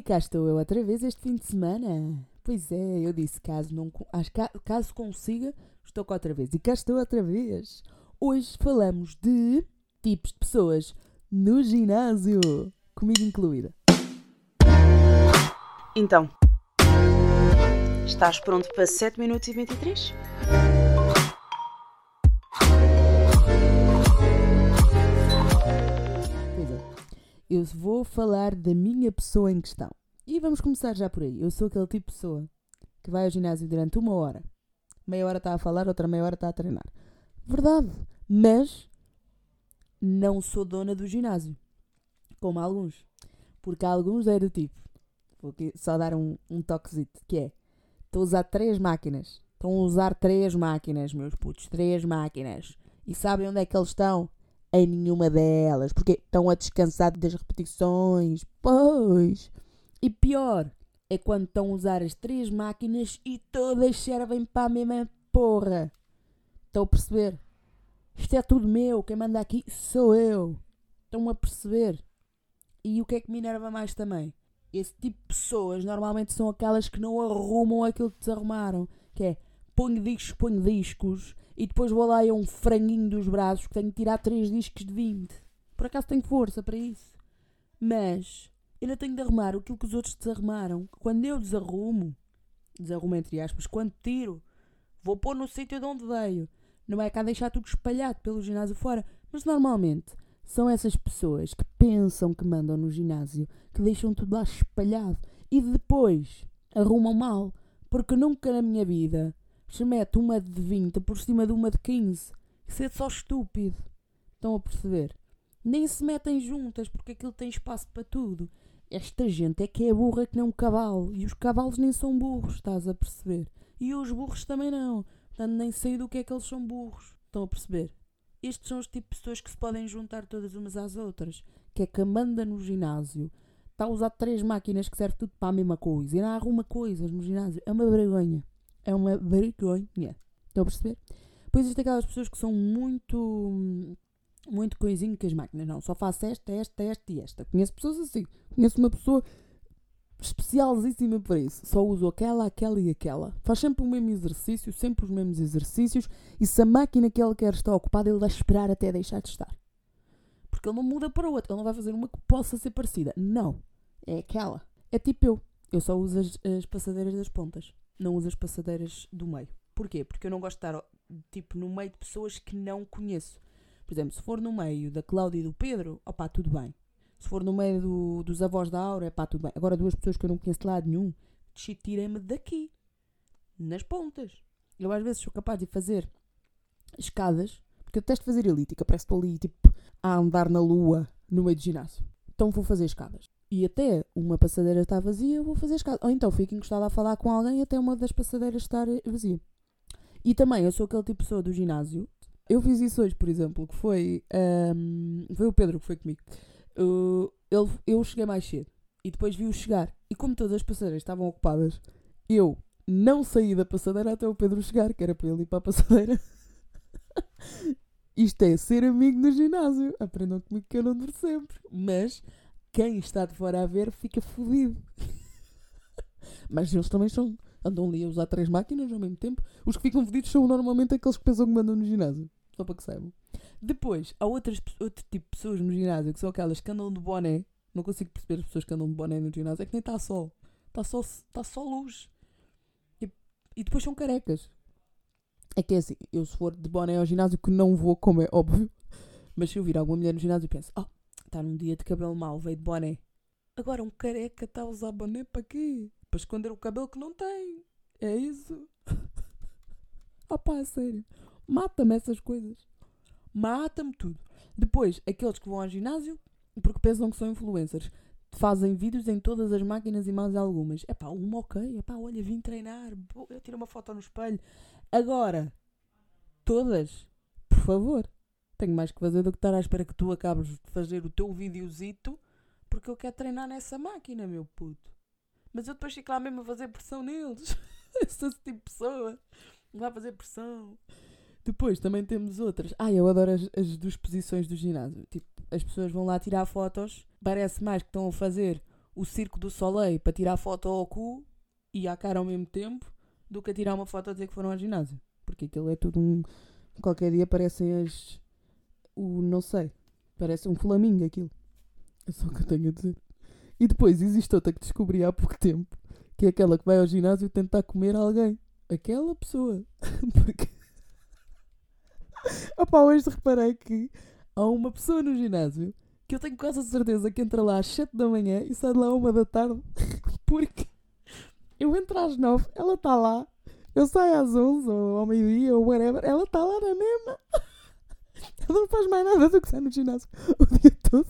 E cá estou eu outra vez este fim de semana. Pois é, eu disse, caso, não, caso consiga, estou cá outra vez. E cá estou outra vez. Hoje falamos de tipos de pessoas no ginásio, comigo incluída. Então, estás pronto para 7 minutos e 23? Eu vou falar da minha pessoa em questão. E vamos começar já por aí. Eu sou aquele tipo de pessoa que vai ao ginásio durante uma hora, meia hora está a falar, outra meia hora está a treinar. Verdade, mas não sou dona do ginásio, como alguns. Porque alguns é do tipo, vou só dar um, um toquezito, que é, estou a usar três máquinas. Estão a usar três máquinas, meus putos, três máquinas. E sabem onde é que eles estão? Em nenhuma delas, porque estão a descansar das repetições. Pois. E pior é quando estão a usar as três máquinas e todas servem para a mesma porra. Estão a perceber? Isto é tudo meu, quem manda aqui sou eu. Estão a perceber? E o que é que me enerva mais também? Esse tipo de pessoas normalmente são aquelas que não arrumam aquilo que desarrumaram. Que é, ponho discos, ponho discos, e depois vou lá e é um franguinho dos braços que tenho que tirar 3 discos de 20. Por acaso tenho força para isso. Mas não tenho de arrumar aquilo que os outros desarrumaram. Quando eu desarrumo, desarrumo entre aspas, quando tiro, vou pôr no sítio de onde veio. Não é cá deixar tudo espalhado pelo ginásio fora. Mas normalmente são essas pessoas que pensam que mandam no ginásio, que deixam tudo lá espalhado e depois arrumam mal. Porque nunca na minha vida se mete uma de 20 por cima de uma de 15. Isso é só estúpido. Estão a perceber? Nem se metem juntas porque aquilo tem espaço para tudo. Esta gente é que é burra que nem um cavalo. E os cavalos nem são burros, estás a perceber? E os burros também não. Portanto, nem sei do que é que eles são burros. Estão a perceber? Estes são os tipos de pessoas que se podem juntar todas umas às outras. Que é que manda no ginásio está a usar três máquinas que servem tudo para a mesma coisa. E não arruma coisas no ginásio. É uma vergonha. É uma vergonha. Estão a perceber? Depois existem aquelas pessoas que são muito. Muito coisinho que as máquinas. Não, só faço esta, esta, esta e esta. Conheço pessoas assim. Conheço uma pessoa especialíssima para isso. Só uso aquela, aquela e aquela. Faz sempre o mesmo exercício, sempre os mesmos exercícios. E se a máquina que ele quer está ocupada, ele vai esperar até deixar de estar. Porque ele não muda para outra. Ele não vai fazer uma que possa ser parecida. Não. É aquela. É tipo eu. Eu só uso as, as passadeiras das pontas não uso as passadeiras do meio. Porquê? Porque eu não gosto de estar tipo, no meio de pessoas que não conheço. Por exemplo, se for no meio da Cláudia e do Pedro, opá, tudo bem. Se for no meio do, dos avós da Aura, pá, tudo bem. Agora, duas pessoas que eu não conheço de lado nenhum, tirem-me daqui, nas pontas. Eu às vezes sou capaz de fazer escadas, porque eu testo fazer elítica, parece que estou ali, tipo, a andar na lua no meio do ginásio. Então vou fazer escadas e até uma passadeira está vazia, vou fazer escada. Ou então fico encostada a falar com alguém até uma das passadeiras estar vazia. E também, eu sou aquele tipo de pessoa do ginásio. Eu fiz isso hoje, por exemplo, que foi. Um, foi o Pedro que foi comigo. Uh, ele, eu cheguei mais cedo e depois vi-o chegar. E como todas as passadeiras estavam ocupadas, eu não saí da passadeira até o Pedro chegar, que era para ele ir para a passadeira. Isto é ser amigo no ginásio. Aprendam comigo que eu não duro sempre. Mas quem está de fora a ver fica fodido. Mas eles também são. Andam ali a usar três máquinas ao mesmo tempo. Os que ficam fodidos são normalmente aqueles que pensam que mandam no ginásio. Só para que saibam. Depois, há outras, outro tipo de pessoas no ginásio que são aquelas que andam de boné. Não consigo perceber as pessoas que andam de boné no ginásio. É que nem está sol. Está só, está só luz. E, e depois são carecas. É que é assim, eu se for de boné ao ginásio, que não vou, como é óbvio. Mas se eu vir alguma mulher no ginásio, penso, oh, Está num dia de cabelo mau, veio de boné. Agora um careca está a usar boné para quê? Para esconder o cabelo que não tem. É isso? pá, é sério. Mata-me essas coisas. Mata-me tudo. Depois, aqueles que vão ao ginásio porque pensam que são influencers. Fazem vídeos em todas as máquinas e mais algumas. É pá, uma ok. É pá, olha, vim treinar. Eu tiro uma foto no espelho. Agora, todas, por favor. Tenho mais que fazer do que estar à espera que tu acabes de fazer o teu videozito porque eu quero treinar nessa máquina, meu puto. Mas eu depois fico lá mesmo a fazer pressão neles. Sou esse tipo de pessoa. Vai fazer pressão. Depois também temos outras. Ai, eu adoro as, as duas posições do ginásio. Tipo, as pessoas vão lá tirar fotos. Parece mais que estão a fazer o Circo do Soleil para tirar foto ao cu e à cara ao mesmo tempo do que a tirar uma foto a dizer que foram ao ginásio. Porque aquilo é tudo um. Qualquer dia parecem as. O. Não sei. Parece um flamingo aquilo. É só o que eu tenho a dizer. E depois existe outra que descobri há pouco tempo, que é aquela que vai ao ginásio tentar comer alguém. Aquela pessoa. Porque. Opá, hoje reparei que há uma pessoa no ginásio que eu tenho quase a certeza que entra lá às 7 da manhã e sai de lá à 1 da tarde. Porque eu entro às 9, ela está lá, eu saio às 11 ou ao meio-dia ou whatever, ela está lá na mesma. Ela não faz mais nada do que sair no ginásio o dia todo.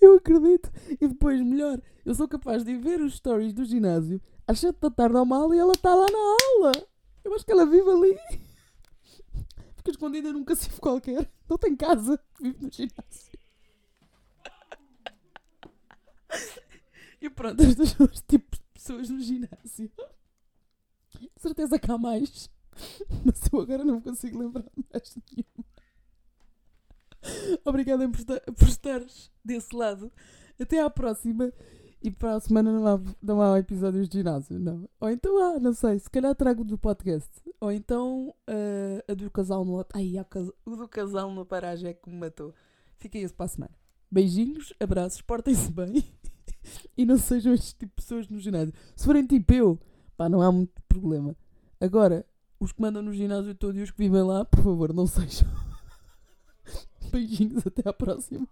Eu acredito. E depois, melhor, eu sou capaz de ver os stories do ginásio às 7 da tarde ao mal e ela está lá na aula. Eu acho que ela vive ali. Fica escondida num cacifo qualquer. Não tem casa. Vive no ginásio. E pronto, estas são os tipos de pessoas no ginásio. De certeza que há mais. Mas eu agora não consigo lembrar mais nenhuma. Obrigada por, estar, por estares desse lado. Até à próxima. E para a semana não há, não há episódios de ginásio, não. Ou então há, não sei. Se calhar trago do podcast. Ou então uh, a do casal no. Ai, o do casal no paragem é que me matou. Fiquem esse para a semana. Beijinhos, abraços, portem-se bem. e não sejam este tipo de pessoas no ginásio. Se forem tipo eu, pá, não há muito problema. Agora, os que mandam no ginásio todo e os que vivem lá, por favor, não sejam. Beijinhos, até à próxima.